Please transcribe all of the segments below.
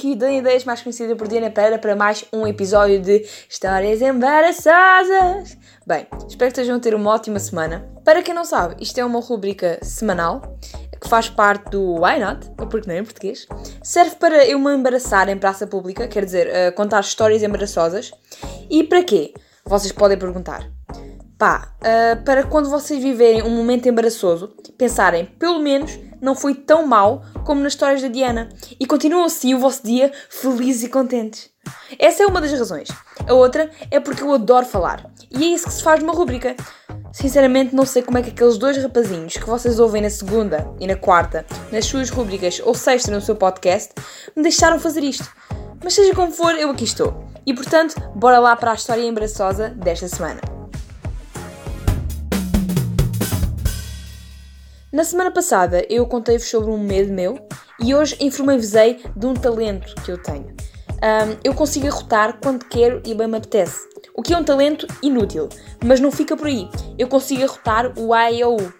aqui Dani Ideias, mais conhecida por Diana Pereira, para mais um episódio de Histórias Embaraçosas. Bem, espero que estejam a ter uma ótima semana. Para quem não sabe, isto é uma rubrica semanal que faz parte do Why Not, ou porque não em português. Serve para eu me embaraçar em praça pública, quer dizer, uh, contar histórias embaraçosas. E para quê? Vocês podem perguntar. Pá, uh, para quando vocês viverem um momento embaraçoso, pensarem, pelo menos não foi tão mal como nas histórias da Diana. E continuam assim o vosso dia felizes e contentes. Essa é uma das razões. A outra é porque eu adoro falar. E é isso que se faz numa rubrica. Sinceramente, não sei como é que aqueles dois rapazinhos que vocês ouvem na segunda e na quarta, nas suas rubricas ou sexta no seu podcast, me deixaram fazer isto. Mas seja como for, eu aqui estou. E portanto, bora lá para a história embaraçosa desta semana. Na semana passada eu contei-vos sobre um medo meu e hoje informei-vos-ei de um talento que eu tenho. Um, eu consigo arrotar quando quero e bem me apetece. O que é um talento inútil, mas não fica por aí. Eu consigo arrotar o A e o U.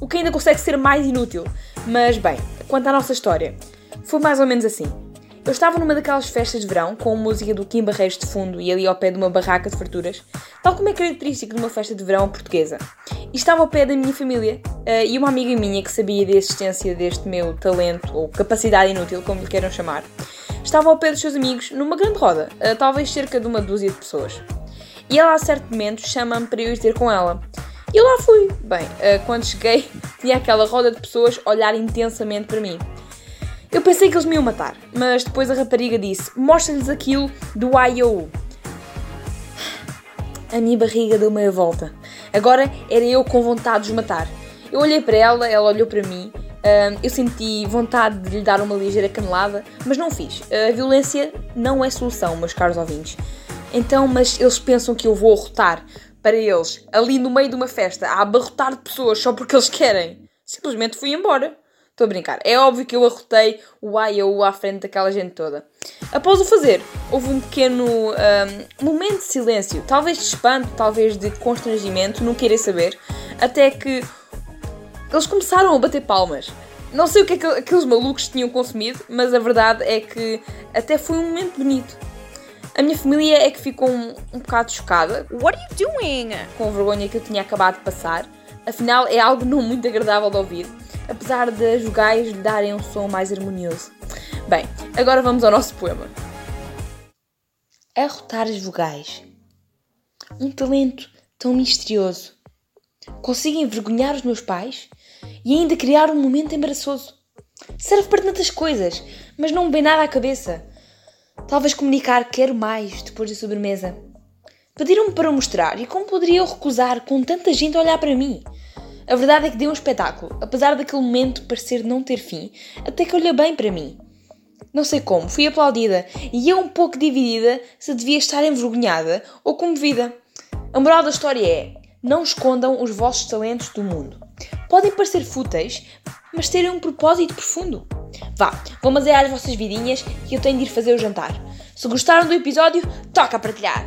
O que ainda consegue ser mais inútil. Mas bem, quanto à nossa história, foi mais ou menos assim. Eu estava numa daquelas festas de verão com música do Kim Barreiros de fundo e ali ao pé de uma barraca de farturas, tal como é característico de uma festa de verão portuguesa. E estava ao pé da minha família uh, e uma amiga minha que sabia da existência deste meu talento ou capacidade inútil, como lhe queiram chamar, estava ao pé dos seus amigos numa grande roda, uh, talvez cerca de uma dúzia de pessoas. E ela a certo momento chama-me para eu ir ter com ela. E eu lá fui. Bem, uh, quando cheguei, tinha aquela roda de pessoas a olhar intensamente para mim. Eu pensei que eles me iam matar, mas depois a rapariga disse: Mostra-lhes aquilo do IO. A minha barriga deu meia volta. Agora era eu com vontade de os matar. Eu olhei para ela, ela olhou para mim. Eu senti vontade de lhe dar uma ligeira canelada, mas não fiz. A violência não é solução, meus caros ouvintes. Então, mas eles pensam que eu vou arrotar para eles, ali no meio de uma festa, a abarrotar de pessoas só porque eles querem. Simplesmente fui embora. Estou a brincar. É óbvio que eu arrotei o A e o U à frente daquela gente toda. Após o fazer, houve um pequeno um, momento de silêncio, talvez de espanto, talvez de constrangimento, não queria saber, até que eles começaram a bater palmas. Não sei o que é que aqueles malucos tinham consumido, mas a verdade é que até foi um momento bonito. A minha família é que ficou um, um bocado chocada. What are you doing? Com a vergonha que eu tinha acabado de passar. Afinal, é algo não muito agradável de ouvir apesar das vogais lhe darem um som mais harmonioso. Bem, agora vamos ao nosso poema. Arrotar as vogais. Um talento tão misterioso. Consigo envergonhar os meus pais e ainda criar um momento embaraçoso. Serve para tantas coisas, mas não me vem nada à cabeça. Talvez comunicar quero mais depois da sobremesa. Pediram-me para mostrar e como poderia eu recusar com tanta gente a olhar para mim? A verdade é que deu um espetáculo, apesar daquele momento parecer não ter fim, até que olhou bem para mim. Não sei como, fui aplaudida e eu um pouco dividida se devia estar envergonhada ou comovida. A moral da história é: não escondam os vossos talentos do mundo. Podem parecer fúteis, mas terem um propósito profundo. Vá, vou mazear as vossas vidinhas que eu tenho de ir fazer o jantar. Se gostaram do episódio, toca a partilhar!